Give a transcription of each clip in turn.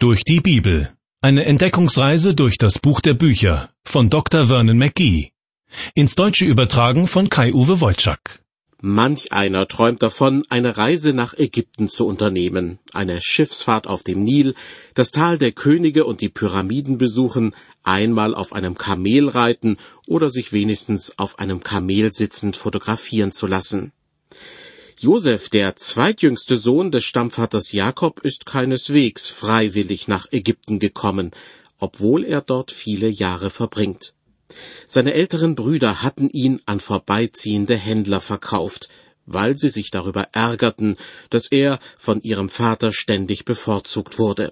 Durch die Bibel. Eine Entdeckungsreise durch das Buch der Bücher von Dr. Vernon McGee. Ins Deutsche übertragen von Kai-Uwe Wolczak. Manch einer träumt davon, eine Reise nach Ägypten zu unternehmen, eine Schiffsfahrt auf dem Nil, das Tal der Könige und die Pyramiden besuchen, einmal auf einem Kamel reiten oder sich wenigstens auf einem Kamel sitzend fotografieren zu lassen. Josef, der zweitjüngste Sohn des Stammvaters Jakob, ist keineswegs freiwillig nach Ägypten gekommen, obwohl er dort viele Jahre verbringt. Seine älteren Brüder hatten ihn an vorbeiziehende Händler verkauft, weil sie sich darüber ärgerten, dass er von ihrem Vater ständig bevorzugt wurde.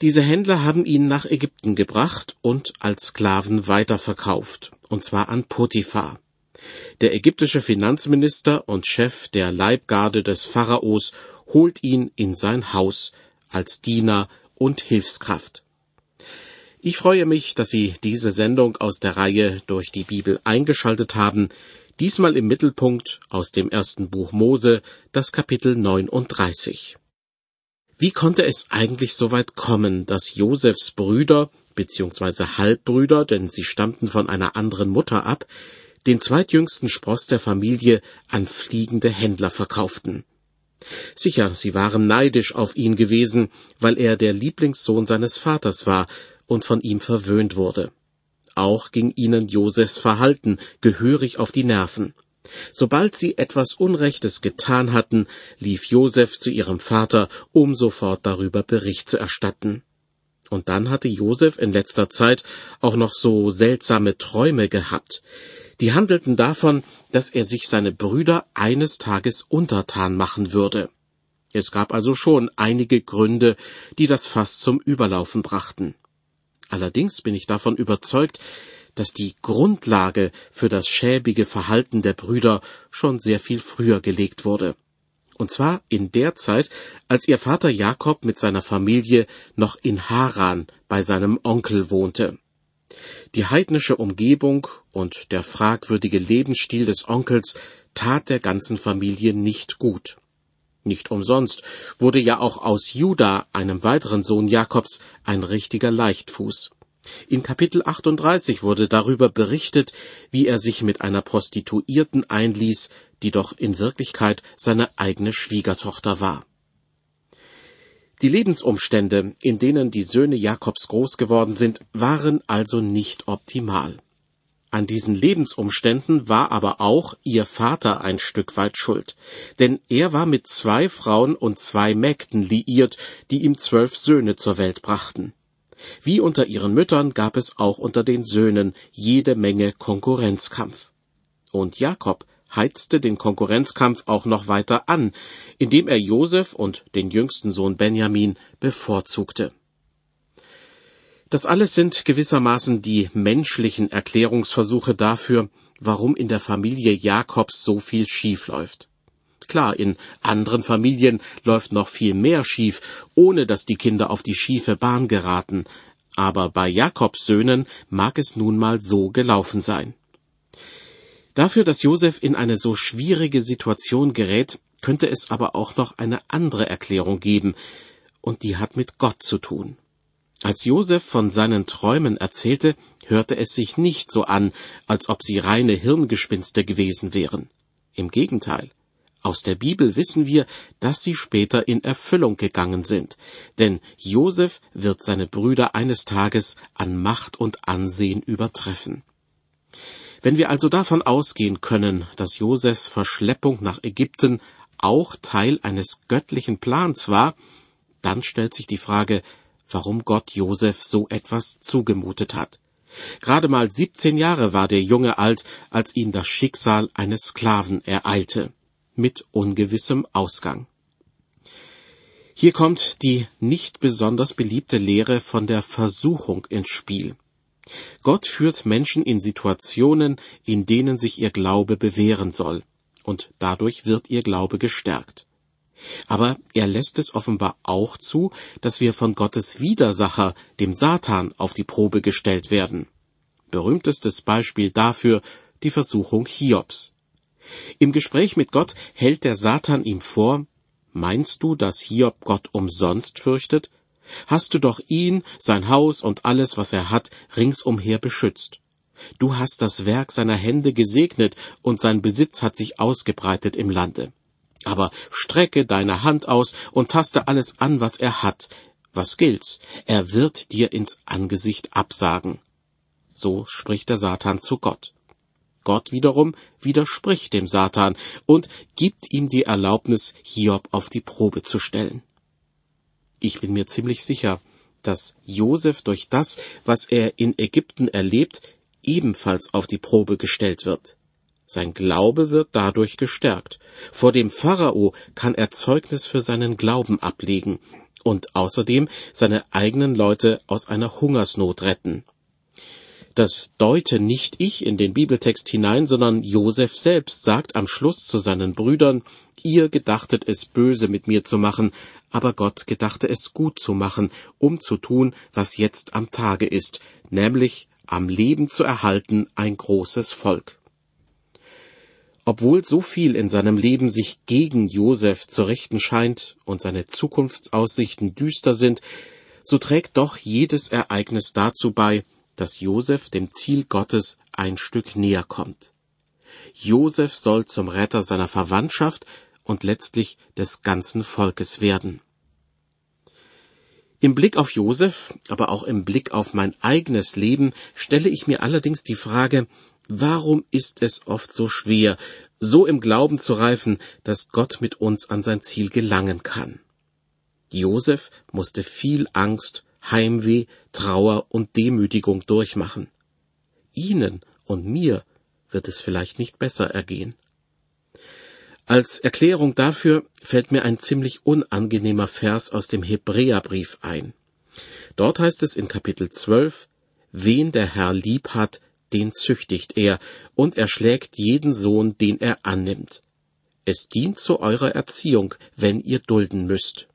Diese Händler haben ihn nach Ägypten gebracht und als Sklaven weiterverkauft, und zwar an Potiphar. Der ägyptische Finanzminister und Chef der Leibgarde des Pharaos holt ihn in sein Haus als Diener und Hilfskraft. Ich freue mich, dass Sie diese Sendung aus der Reihe durch die Bibel eingeschaltet haben, diesmal im Mittelpunkt aus dem ersten Buch Mose, das Kapitel 39. Wie konnte es eigentlich so weit kommen, dass Josefs Brüder bzw. Halbbrüder, denn sie stammten von einer anderen Mutter ab, den zweitjüngsten Spross der Familie an fliegende Händler verkauften. Sicher, sie waren neidisch auf ihn gewesen, weil er der Lieblingssohn seines Vaters war und von ihm verwöhnt wurde. Auch ging ihnen Josefs Verhalten gehörig auf die Nerven. Sobald sie etwas Unrechtes getan hatten, lief Josef zu ihrem Vater, um sofort darüber Bericht zu erstatten. Und dann hatte Josef in letzter Zeit auch noch so seltsame Träume gehabt. Die handelten davon, dass er sich seine Brüder eines Tages untertan machen würde. Es gab also schon einige Gründe, die das Fass zum Überlaufen brachten. Allerdings bin ich davon überzeugt, dass die Grundlage für das schäbige Verhalten der Brüder schon sehr viel früher gelegt wurde. Und zwar in der Zeit, als ihr Vater Jakob mit seiner Familie noch in Haran bei seinem Onkel wohnte. Die heidnische Umgebung und der fragwürdige Lebensstil des Onkels tat der ganzen Familie nicht gut. Nicht umsonst wurde ja auch aus Juda, einem weiteren Sohn Jakobs, ein richtiger Leichtfuß. In Kapitel 38 wurde darüber berichtet, wie er sich mit einer Prostituierten einließ, die doch in Wirklichkeit seine eigene Schwiegertochter war. Die Lebensumstände, in denen die Söhne Jakobs groß geworden sind, waren also nicht optimal. An diesen Lebensumständen war aber auch ihr Vater ein Stück weit schuld, denn er war mit zwei Frauen und zwei Mägden liiert, die ihm zwölf Söhne zur Welt brachten. Wie unter ihren Müttern gab es auch unter den Söhnen jede Menge Konkurrenzkampf. Und Jakob heizte den Konkurrenzkampf auch noch weiter an, indem er Josef und den jüngsten Sohn Benjamin bevorzugte. Das alles sind gewissermaßen die menschlichen Erklärungsversuche dafür, warum in der Familie Jakobs so viel schief läuft. Klar, in anderen Familien läuft noch viel mehr schief, ohne dass die Kinder auf die schiefe Bahn geraten, aber bei Jakobs Söhnen mag es nun mal so gelaufen sein. Dafür, dass Josef in eine so schwierige Situation gerät, könnte es aber auch noch eine andere Erklärung geben, und die hat mit Gott zu tun. Als Josef von seinen Träumen erzählte, hörte es sich nicht so an, als ob sie reine Hirngespinste gewesen wären. Im Gegenteil. Aus der Bibel wissen wir, dass sie später in Erfüllung gegangen sind, denn Josef wird seine Brüder eines Tages an Macht und Ansehen übertreffen. Wenn wir also davon ausgehen können, dass Josefs Verschleppung nach Ägypten auch Teil eines göttlichen Plans war, dann stellt sich die Frage, warum Gott Josef so etwas zugemutet hat. Gerade mal 17 Jahre war der Junge alt, als ihn das Schicksal eines Sklaven ereilte, mit ungewissem Ausgang. Hier kommt die nicht besonders beliebte Lehre von der Versuchung ins Spiel. Gott führt Menschen in Situationen, in denen sich ihr Glaube bewähren soll, und dadurch wird ihr Glaube gestärkt. Aber er lässt es offenbar auch zu, dass wir von Gottes Widersacher, dem Satan, auf die Probe gestellt werden. Berühmtestes Beispiel dafür die Versuchung Hiobs. Im Gespräch mit Gott hält der Satan ihm vor, Meinst du, dass Hiob Gott umsonst fürchtet? Hast du doch ihn, sein Haus und alles, was er hat, ringsumher beschützt. Du hast das Werk seiner Hände gesegnet, und sein Besitz hat sich ausgebreitet im Lande. Aber strecke deine Hand aus und taste alles an, was er hat. Was gilt's? Er wird dir ins Angesicht absagen. So spricht der Satan zu Gott. Gott wiederum widerspricht dem Satan und gibt ihm die Erlaubnis, Hiob auf die Probe zu stellen. Ich bin mir ziemlich sicher, dass Josef durch das, was er in Ägypten erlebt, ebenfalls auf die Probe gestellt wird. Sein Glaube wird dadurch gestärkt. Vor dem Pharao kann er Zeugnis für seinen Glauben ablegen und außerdem seine eigenen Leute aus einer Hungersnot retten. Das deute nicht ich in den Bibeltext hinein, sondern Josef selbst sagt am Schluss zu seinen Brüdern, ihr gedachtet es böse mit mir zu machen, aber Gott gedachte es gut zu machen, um zu tun, was jetzt am Tage ist, nämlich am Leben zu erhalten ein großes Volk. Obwohl so viel in seinem Leben sich gegen Josef zu richten scheint und seine Zukunftsaussichten düster sind, so trägt doch jedes Ereignis dazu bei, dass Josef dem Ziel Gottes ein Stück näher kommt. Josef soll zum Retter seiner Verwandtschaft und letztlich des ganzen Volkes werden. Im Blick auf Josef, aber auch im Blick auf mein eigenes Leben stelle ich mir allerdings die Frage, warum ist es oft so schwer, so im Glauben zu reifen, dass Gott mit uns an sein Ziel gelangen kann? Josef musste viel Angst, Heimweh, Trauer und Demütigung durchmachen. Ihnen und mir wird es vielleicht nicht besser ergehen. Als Erklärung dafür fällt mir ein ziemlich unangenehmer Vers aus dem Hebräerbrief ein. Dort heißt es in Kapitel 12, Wen der Herr lieb hat, den züchtigt er, und er schlägt jeden Sohn, den er annimmt. Es dient zu eurer Erziehung, wenn ihr dulden müsst.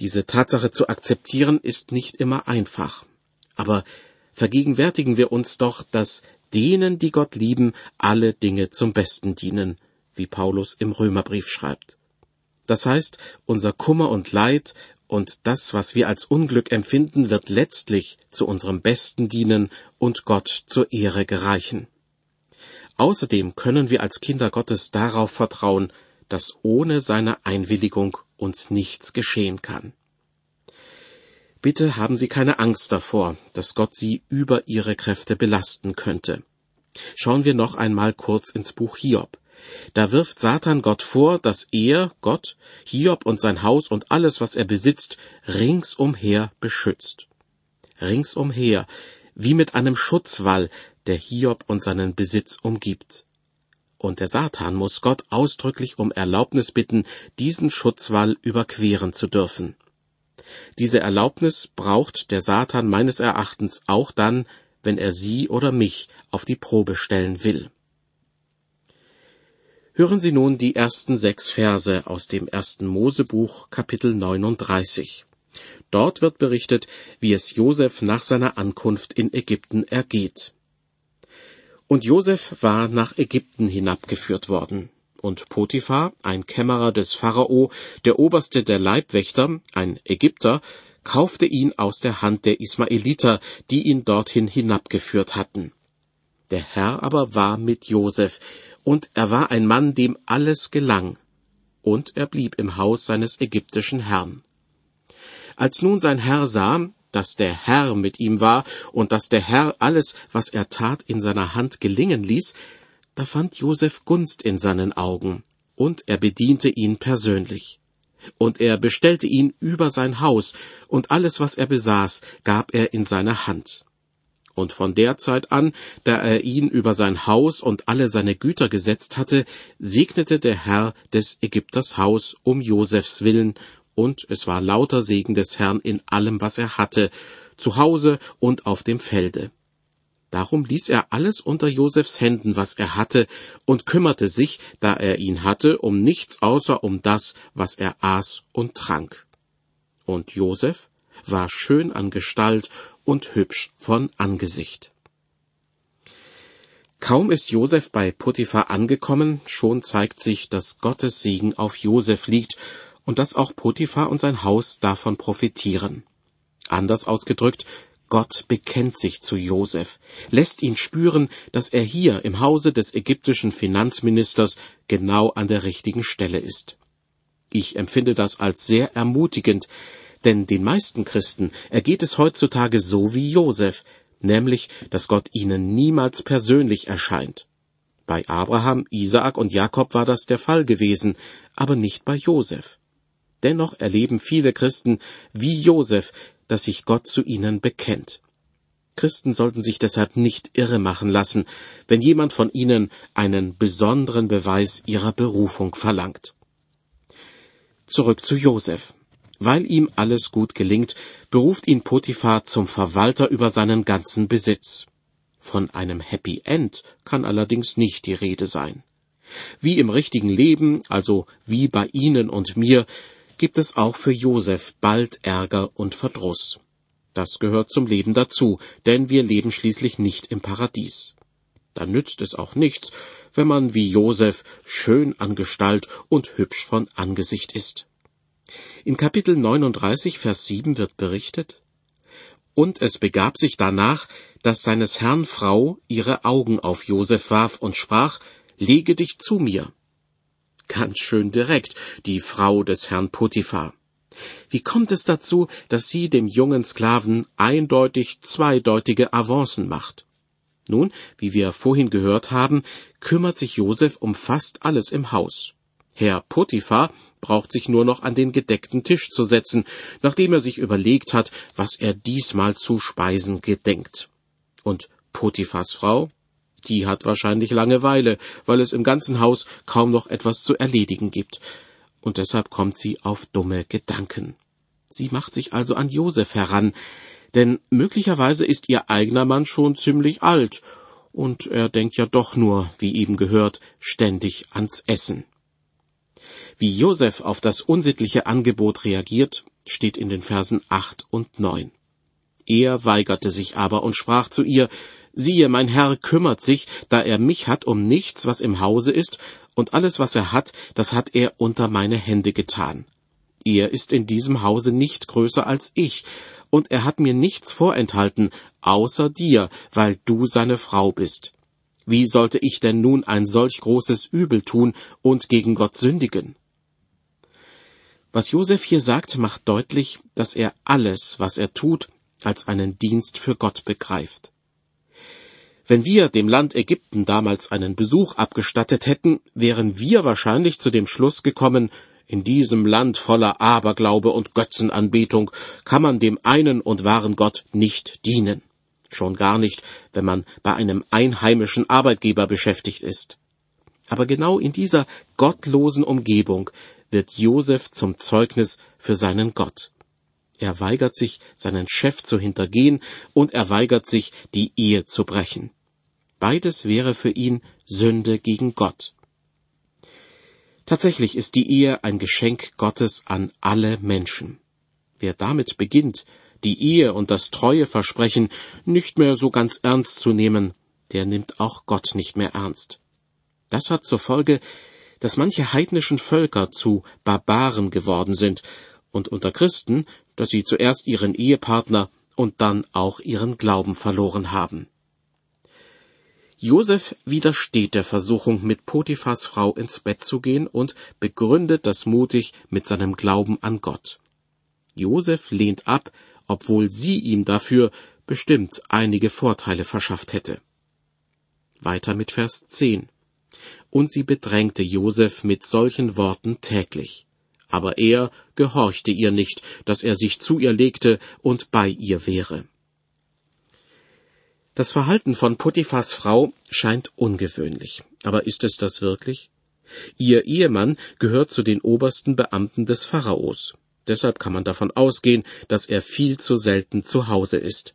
Diese Tatsache zu akzeptieren ist nicht immer einfach. Aber vergegenwärtigen wir uns doch, dass denen, die Gott lieben, alle Dinge zum Besten dienen, wie Paulus im Römerbrief schreibt. Das heißt, unser Kummer und Leid und das, was wir als Unglück empfinden, wird letztlich zu unserem Besten dienen und Gott zur Ehre gereichen. Außerdem können wir als Kinder Gottes darauf vertrauen, dass ohne seine Einwilligung uns nichts geschehen kann. Bitte haben Sie keine Angst davor, dass Gott Sie über Ihre Kräfte belasten könnte. Schauen wir noch einmal kurz ins Buch Hiob. Da wirft Satan Gott vor, dass er, Gott, Hiob und sein Haus und alles, was er besitzt, ringsumher beschützt. Ringsumher, wie mit einem Schutzwall, der Hiob und seinen Besitz umgibt. Und der Satan muss Gott ausdrücklich um Erlaubnis bitten, diesen Schutzwall überqueren zu dürfen. Diese Erlaubnis braucht der Satan meines Erachtens auch dann, wenn er sie oder mich auf die Probe stellen will. Hören Sie nun die ersten sechs Verse aus dem ersten Mosebuch Kapitel 39. Dort wird berichtet, wie es Josef nach seiner Ankunft in Ägypten ergeht. Und Josef war nach Ägypten hinabgeführt worden. Und Potiphar, ein Kämmerer des Pharao, der oberste der Leibwächter, ein Ägypter, kaufte ihn aus der Hand der Ismaeliter, die ihn dorthin hinabgeführt hatten. Der Herr aber war mit Josef, und er war ein Mann, dem alles gelang, und er blieb im Haus seines ägyptischen Herrn. Als nun sein Herr sah, dass der Herr mit ihm war und dass der Herr alles, was er tat, in seiner Hand gelingen ließ, da fand Josef Gunst in seinen Augen, und er bediente ihn persönlich. Und er bestellte ihn über sein Haus, und alles, was er besaß, gab er in seine Hand. Und von der Zeit an, da er ihn über sein Haus und alle seine Güter gesetzt hatte, segnete der Herr des Ägypters Haus um Josefs willen, und es war lauter Segen des Herrn in allem, was er hatte, zu Hause und auf dem Felde. Darum ließ er alles unter Josefs Händen, was er hatte, und kümmerte sich, da er ihn hatte, um nichts außer um das, was er aß und trank. Und Josef war schön an Gestalt und hübsch von Angesicht. Kaum ist Josef bei Potiphar angekommen, schon zeigt sich, dass Gottes Segen auf Josef liegt, und dass auch Potiphar und sein Haus davon profitieren. Anders ausgedrückt, Gott bekennt sich zu Josef, lässt ihn spüren, dass er hier im Hause des ägyptischen Finanzministers genau an der richtigen Stelle ist. Ich empfinde das als sehr ermutigend, denn den meisten Christen ergeht es heutzutage so wie Josef, nämlich, dass Gott ihnen niemals persönlich erscheint. Bei Abraham, Isaak und Jakob war das der Fall gewesen, aber nicht bei Josef. Dennoch erleben viele Christen wie Josef, dass sich Gott zu ihnen bekennt. Christen sollten sich deshalb nicht irre machen lassen, wenn jemand von ihnen einen besonderen Beweis ihrer Berufung verlangt. Zurück zu Josef. Weil ihm alles gut gelingt, beruft ihn Potiphar zum Verwalter über seinen ganzen Besitz. Von einem Happy End kann allerdings nicht die Rede sein. Wie im richtigen Leben, also wie bei Ihnen und mir, gibt es auch für Josef bald Ärger und Verdruss. Das gehört zum Leben dazu, denn wir leben schließlich nicht im Paradies. Da nützt es auch nichts, wenn man wie Josef schön an Gestalt und hübsch von Angesicht ist. In Kapitel 39, Vers 7 wird berichtet, Und es begab sich danach, dass seines Herrn Frau ihre Augen auf Josef warf und sprach, Lege dich zu mir. Ganz schön direkt, die Frau des Herrn Potiphar. Wie kommt es dazu, dass sie dem jungen Sklaven eindeutig zweideutige Avancen macht? Nun, wie wir vorhin gehört haben, kümmert sich Josef um fast alles im Haus. Herr Potiphar braucht sich nur noch an den gedeckten Tisch zu setzen, nachdem er sich überlegt hat, was er diesmal zu speisen gedenkt. Und Potiphars Frau, die hat wahrscheinlich Langeweile, weil es im ganzen Haus kaum noch etwas zu erledigen gibt. Und deshalb kommt sie auf dumme Gedanken. Sie macht sich also an Josef heran, denn möglicherweise ist ihr eigener Mann schon ziemlich alt, und er denkt ja doch nur, wie eben gehört, ständig ans Essen. Wie Josef auf das unsittliche Angebot reagiert, steht in den Versen acht und neun. Er weigerte sich aber und sprach zu ihr, Siehe, mein Herr kümmert sich, da er mich hat, um nichts, was im Hause ist, und alles, was er hat, das hat er unter meine Hände getan. Er ist in diesem Hause nicht größer als ich, und er hat mir nichts vorenthalten, außer dir, weil du seine Frau bist. Wie sollte ich denn nun ein solch großes Übel tun und gegen Gott sündigen? Was Josef hier sagt, macht deutlich, dass er alles, was er tut, als einen Dienst für Gott begreift. Wenn wir dem Land Ägypten damals einen Besuch abgestattet hätten, wären wir wahrscheinlich zu dem Schluss gekommen, in diesem Land voller Aberglaube und Götzenanbetung kann man dem einen und wahren Gott nicht dienen. Schon gar nicht, wenn man bei einem einheimischen Arbeitgeber beschäftigt ist. Aber genau in dieser gottlosen Umgebung wird Josef zum Zeugnis für seinen Gott. Er weigert sich, seinen Chef zu hintergehen, und er weigert sich, die Ehe zu brechen. Beides wäre für ihn Sünde gegen Gott. Tatsächlich ist die Ehe ein Geschenk Gottes an alle Menschen. Wer damit beginnt, die Ehe und das Treueversprechen nicht mehr so ganz ernst zu nehmen, der nimmt auch Gott nicht mehr ernst. Das hat zur Folge, dass manche heidnischen Völker zu Barbaren geworden sind und unter Christen, dass sie zuerst ihren Ehepartner und dann auch ihren Glauben verloren haben. Josef widersteht der Versuchung, mit Potiphas Frau ins Bett zu gehen und begründet das mutig mit seinem Glauben an Gott. Josef lehnt ab, obwohl sie ihm dafür bestimmt einige Vorteile verschafft hätte. Weiter mit Vers 10. Und sie bedrängte Josef mit solchen Worten täglich. Aber er gehorchte ihr nicht, dass er sich zu ihr legte und bei ihr wäre. Das Verhalten von Potiphas Frau scheint ungewöhnlich. Aber ist es das wirklich? Ihr Ehemann gehört zu den obersten Beamten des Pharaos. Deshalb kann man davon ausgehen, dass er viel zu selten zu Hause ist.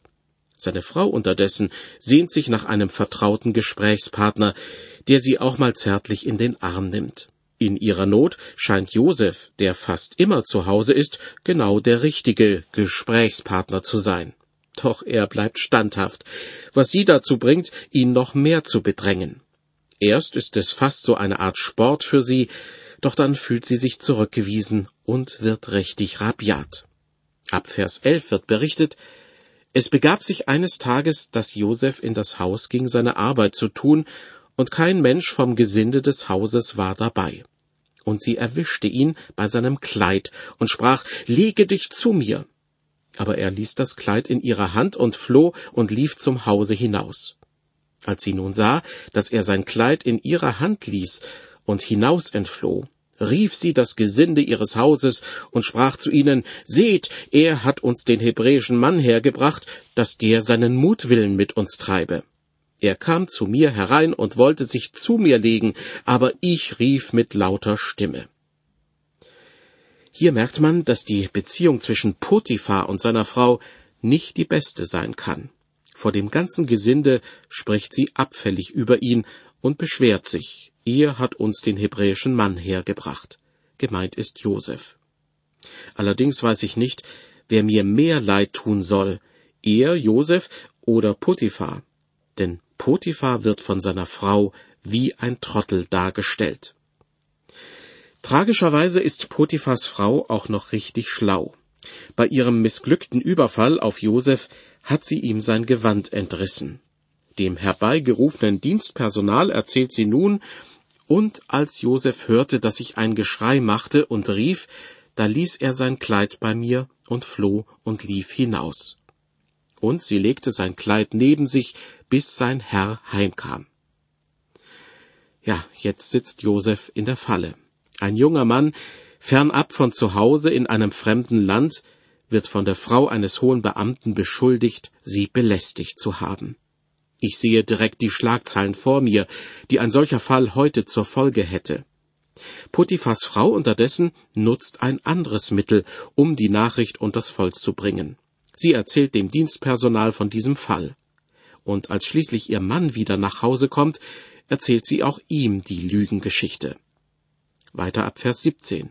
Seine Frau unterdessen sehnt sich nach einem vertrauten Gesprächspartner, der sie auch mal zärtlich in den Arm nimmt. In ihrer Not scheint Josef, der fast immer zu Hause ist, genau der richtige Gesprächspartner zu sein. Doch er bleibt standhaft, was sie dazu bringt, ihn noch mehr zu bedrängen. Erst ist es fast so eine Art Sport für sie, Doch dann fühlt sie sich zurückgewiesen und wird richtig rabiat. Ab Vers 11 wird berichtet, es begab sich eines Tages, dass Josef in das Haus ging, seine Arbeit zu tun, und kein Mensch vom Gesinde des Hauses war dabei. Und sie erwischte ihn bei seinem Kleid und sprach, Lege dich zu mir. Aber er ließ das Kleid in ihrer Hand und floh und lief zum Hause hinaus. Als sie nun sah, dass er sein Kleid in ihrer Hand ließ und hinaus entfloh, rief sie das Gesinde ihres Hauses und sprach zu ihnen, Seht, er hat uns den hebräischen Mann hergebracht, dass der seinen Mutwillen mit uns treibe. Er kam zu mir herein und wollte sich zu mir legen, aber ich rief mit lauter Stimme. Hier merkt man, dass die Beziehung zwischen Potiphar und seiner Frau nicht die beste sein kann. Vor dem ganzen Gesinde spricht sie abfällig über ihn und beschwert sich. Er hat uns den hebräischen Mann hergebracht. Gemeint ist Josef. Allerdings weiß ich nicht, wer mir mehr Leid tun soll, er, Josef oder Potiphar. Denn Potiphar wird von seiner Frau wie ein Trottel dargestellt. Tragischerweise ist Potiphars Frau auch noch richtig schlau. Bei ihrem missglückten Überfall auf Josef hat sie ihm sein Gewand entrissen. Dem herbeigerufenen Dienstpersonal erzählt sie nun, und als Josef hörte, dass ich ein Geschrei machte und rief, da ließ er sein Kleid bei mir und floh und lief hinaus. Und sie legte sein Kleid neben sich, bis sein Herr heimkam. Ja, jetzt sitzt Josef in der Falle. Ein junger Mann, fernab von zu Hause in einem fremden Land, wird von der Frau eines hohen Beamten beschuldigt, sie belästigt zu haben. Ich sehe direkt die Schlagzeilen vor mir, die ein solcher Fall heute zur Folge hätte. Potiphas Frau unterdessen nutzt ein anderes Mittel, um die Nachricht unters Volk zu bringen. Sie erzählt dem Dienstpersonal von diesem Fall. Und als schließlich ihr Mann wieder nach Hause kommt, erzählt sie auch ihm die Lügengeschichte. Weiter ab Vers 17.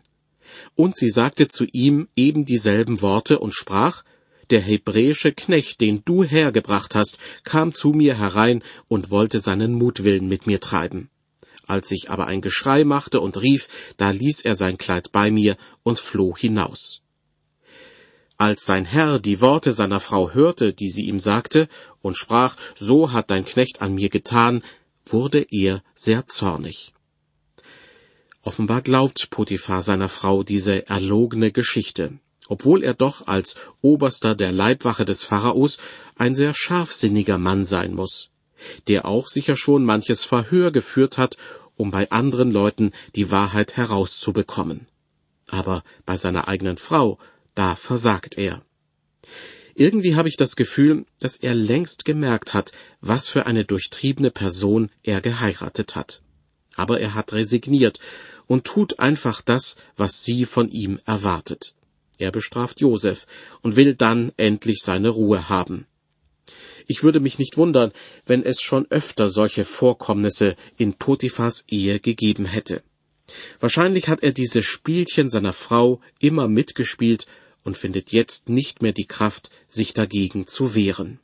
Und sie sagte zu ihm eben dieselben Worte und sprach, der hebräische Knecht, den du hergebracht hast, kam zu mir herein und wollte seinen Mutwillen mit mir treiben. Als ich aber ein Geschrei machte und rief, da ließ er sein Kleid bei mir und floh hinaus. Als sein Herr die Worte seiner Frau hörte, die sie ihm sagte, und sprach, so hat dein Knecht an mir getan, wurde er sehr zornig. Offenbar glaubt Potiphar seiner Frau diese erlogene Geschichte, obwohl er doch als Oberster der Leibwache des Pharaos ein sehr scharfsinniger Mann sein muss, der auch sicher schon manches Verhör geführt hat, um bei anderen Leuten die Wahrheit herauszubekommen. Aber bei seiner eigenen Frau, da versagt er. Irgendwie habe ich das Gefühl, dass er längst gemerkt hat, was für eine durchtriebene Person er geheiratet hat. Aber er hat resigniert und tut einfach das, was sie von ihm erwartet. Er bestraft Josef und will dann endlich seine Ruhe haben. Ich würde mich nicht wundern, wenn es schon öfter solche Vorkommnisse in Potiphas Ehe gegeben hätte. Wahrscheinlich hat er diese Spielchen seiner Frau immer mitgespielt und findet jetzt nicht mehr die Kraft, sich dagegen zu wehren.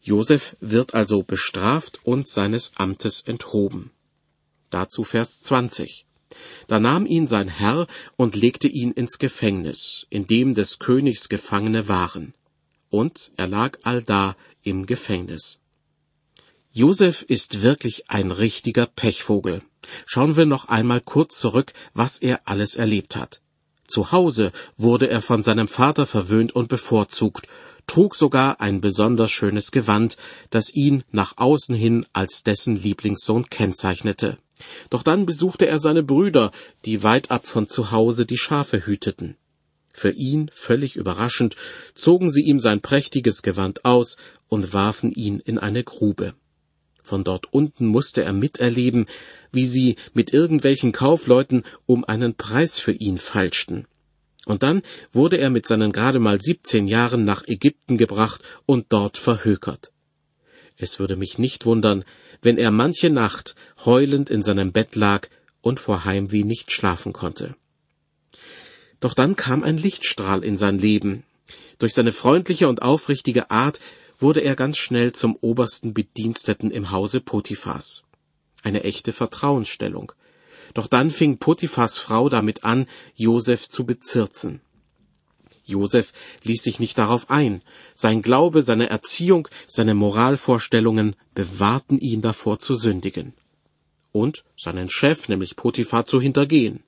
Josef wird also bestraft und seines Amtes enthoben. Dazu Vers 20. Da nahm ihn sein Herr und legte ihn ins Gefängnis, in dem des Königs Gefangene waren. Und er lag allda im Gefängnis. Josef ist wirklich ein richtiger Pechvogel. Schauen wir noch einmal kurz zurück, was er alles erlebt hat. Zu Hause wurde er von seinem Vater verwöhnt und bevorzugt, trug sogar ein besonders schönes Gewand, das ihn nach außen hin als dessen Lieblingssohn kennzeichnete. Doch dann besuchte er seine Brüder, die weit ab von zu Hause die Schafe hüteten. Für ihn völlig überraschend zogen sie ihm sein prächtiges Gewand aus und warfen ihn in eine Grube. Von dort unten musste er miterleben, wie sie mit irgendwelchen Kaufleuten um einen Preis für ihn feilschten. Und dann wurde er mit seinen gerade mal siebzehn Jahren nach Ägypten gebracht und dort verhökert. Es würde mich nicht wundern, wenn er manche Nacht heulend in seinem Bett lag und vor Heimweh nicht schlafen konnte. Doch dann kam ein Lichtstrahl in sein Leben. Durch seine freundliche und aufrichtige Art wurde er ganz schnell zum obersten Bediensteten im Hause Potiphas. Eine echte Vertrauensstellung. Doch dann fing Potiphas Frau damit an, Josef zu bezirzen. Josef ließ sich nicht darauf ein. Sein Glaube, seine Erziehung, seine Moralvorstellungen bewahrten ihn davor zu sündigen. Und seinen Chef, nämlich Potiphar, zu hintergehen.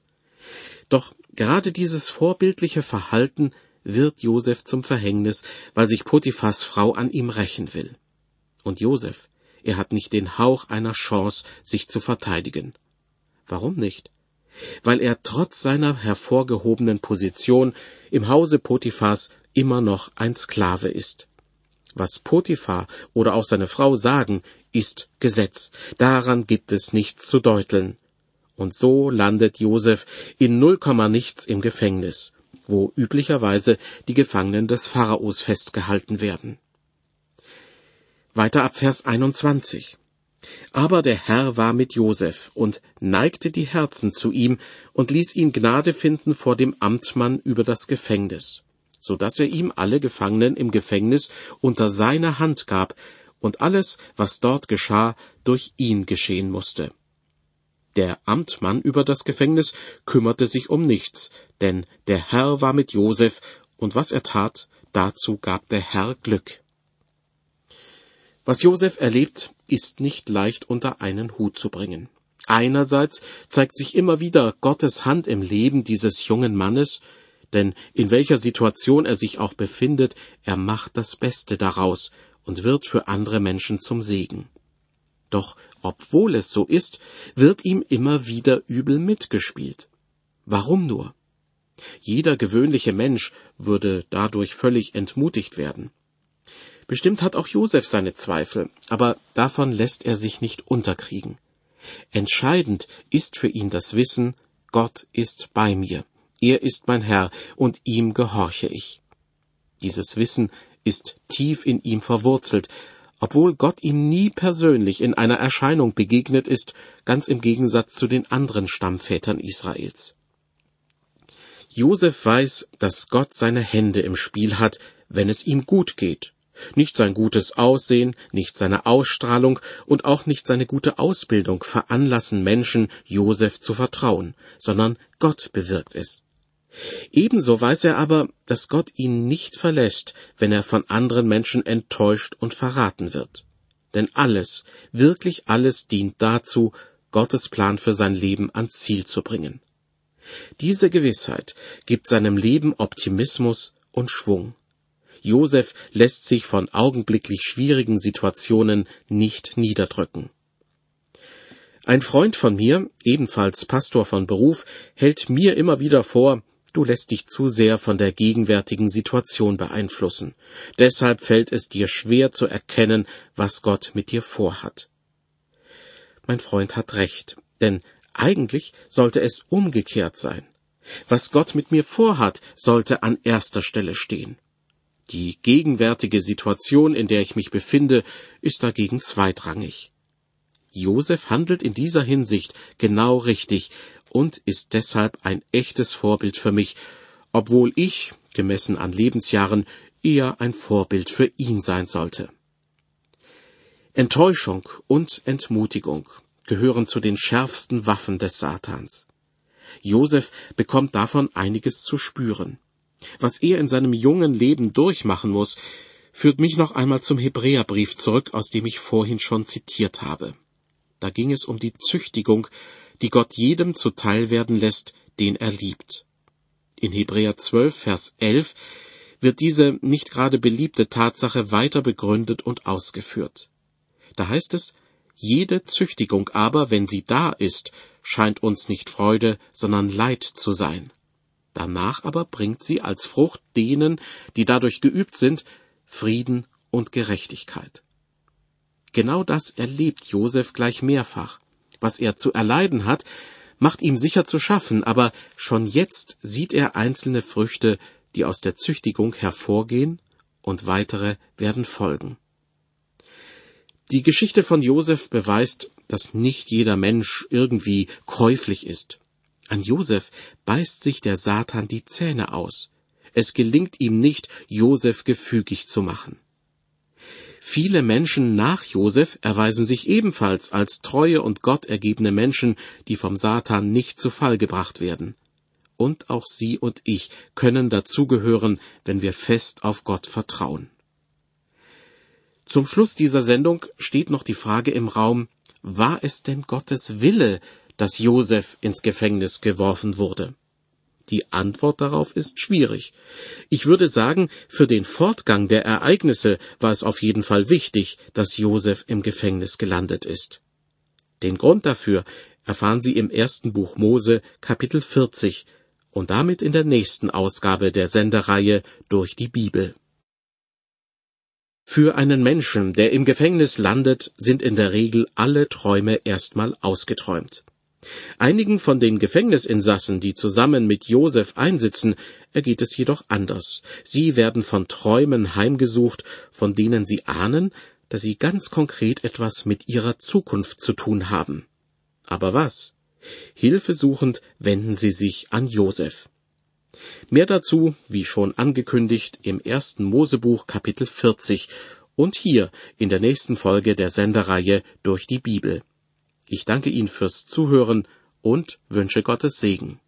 Doch gerade dieses vorbildliche Verhalten wird Josef zum Verhängnis, weil sich Potiphas Frau an ihm rächen will. Und Josef, er hat nicht den Hauch einer Chance, sich zu verteidigen. Warum nicht? Weil er trotz seiner hervorgehobenen Position im Hause Potiphas immer noch ein Sklave ist. Was Potiphar oder auch seine Frau sagen, ist Gesetz. Daran gibt es nichts zu deuteln. Und so landet Josef in null Komma nichts im Gefängnis, wo üblicherweise die Gefangenen des Pharaos festgehalten werden. Weiter ab Vers 21. Aber der Herr war mit Josef und neigte die Herzen zu ihm und ließ ihn Gnade finden vor dem Amtmann über das Gefängnis, so dass er ihm alle Gefangenen im Gefängnis unter seine Hand gab und alles, was dort geschah, durch ihn geschehen musste. Der Amtmann über das Gefängnis kümmerte sich um nichts, denn der Herr war mit Josef, und was er tat, dazu gab der Herr Glück. Was Josef erlebt, ist nicht leicht unter einen Hut zu bringen. Einerseits zeigt sich immer wieder Gottes Hand im Leben dieses jungen Mannes, denn in welcher Situation er sich auch befindet, er macht das Beste daraus und wird für andere Menschen zum Segen. Doch obwohl es so ist, wird ihm immer wieder übel mitgespielt. Warum nur? Jeder gewöhnliche Mensch würde dadurch völlig entmutigt werden. Bestimmt hat auch Josef seine Zweifel, aber davon lässt er sich nicht unterkriegen. Entscheidend ist für ihn das Wissen, Gott ist bei mir, er ist mein Herr, und ihm gehorche ich. Dieses Wissen ist tief in ihm verwurzelt, obwohl Gott ihm nie persönlich in einer Erscheinung begegnet ist, ganz im Gegensatz zu den anderen Stammvätern Israels. Josef weiß, dass Gott seine Hände im Spiel hat, wenn es ihm gut geht, nicht sein gutes Aussehen, nicht seine Ausstrahlung und auch nicht seine gute Ausbildung veranlassen Menschen, Josef zu vertrauen, sondern Gott bewirkt es. Ebenso weiß er aber, dass Gott ihn nicht verlässt, wenn er von anderen Menschen enttäuscht und verraten wird. Denn alles, wirklich alles dient dazu, Gottes Plan für sein Leben ans Ziel zu bringen. Diese Gewissheit gibt seinem Leben Optimismus und Schwung. Josef lässt sich von augenblicklich schwierigen Situationen nicht niederdrücken. Ein Freund von mir, ebenfalls Pastor von Beruf, hält mir immer wieder vor, du lässt dich zu sehr von der gegenwärtigen Situation beeinflussen. Deshalb fällt es dir schwer zu erkennen, was Gott mit dir vorhat. Mein Freund hat recht, denn eigentlich sollte es umgekehrt sein. Was Gott mit mir vorhat, sollte an erster Stelle stehen. Die gegenwärtige Situation, in der ich mich befinde, ist dagegen zweitrangig. Josef handelt in dieser Hinsicht genau richtig und ist deshalb ein echtes Vorbild für mich, obwohl ich, gemessen an Lebensjahren, eher ein Vorbild für ihn sein sollte. Enttäuschung und Entmutigung gehören zu den schärfsten Waffen des Satans. Josef bekommt davon einiges zu spüren. Was er in seinem jungen Leben durchmachen muss, führt mich noch einmal zum Hebräerbrief zurück, aus dem ich vorhin schon zitiert habe. Da ging es um die Züchtigung, die Gott jedem zuteil werden lässt, den er liebt. In Hebräer 12, Vers 11 wird diese nicht gerade beliebte Tatsache weiter begründet und ausgeführt. Da heißt es, jede Züchtigung aber, wenn sie da ist, scheint uns nicht Freude, sondern Leid zu sein. Danach aber bringt sie als Frucht denen, die dadurch geübt sind, Frieden und Gerechtigkeit. Genau das erlebt Josef gleich mehrfach. Was er zu erleiden hat, macht ihm sicher zu schaffen, aber schon jetzt sieht er einzelne Früchte, die aus der Züchtigung hervorgehen, und weitere werden folgen. Die Geschichte von Josef beweist, dass nicht jeder Mensch irgendwie käuflich ist. An Josef beißt sich der Satan die Zähne aus. Es gelingt ihm nicht, Josef gefügig zu machen. Viele Menschen nach Josef erweisen sich ebenfalls als treue und gottergebene Menschen, die vom Satan nicht zu Fall gebracht werden. Und auch Sie und ich können dazugehören, wenn wir fest auf Gott vertrauen. Zum Schluss dieser Sendung steht noch die Frage im Raum, war es denn Gottes Wille, dass Josef ins Gefängnis geworfen wurde? Die Antwort darauf ist schwierig. Ich würde sagen, für den Fortgang der Ereignisse war es auf jeden Fall wichtig, dass Josef im Gefängnis gelandet ist. Den Grund dafür erfahren Sie im ersten Buch Mose Kapitel 40 und damit in der nächsten Ausgabe der Sendereihe durch die Bibel. Für einen Menschen, der im Gefängnis landet, sind in der Regel alle Träume erstmal ausgeträumt. Einigen von den Gefängnisinsassen, die zusammen mit Josef einsitzen, ergeht es jedoch anders. Sie werden von Träumen heimgesucht, von denen sie ahnen, dass sie ganz konkret etwas mit ihrer Zukunft zu tun haben. Aber was? Hilfesuchend wenden sie sich an Josef. Mehr dazu, wie schon angekündigt, im ersten Mosebuch Kapitel 40 und hier in der nächsten Folge der Sendereihe durch die Bibel. Ich danke Ihnen fürs Zuhören und wünsche Gottes Segen.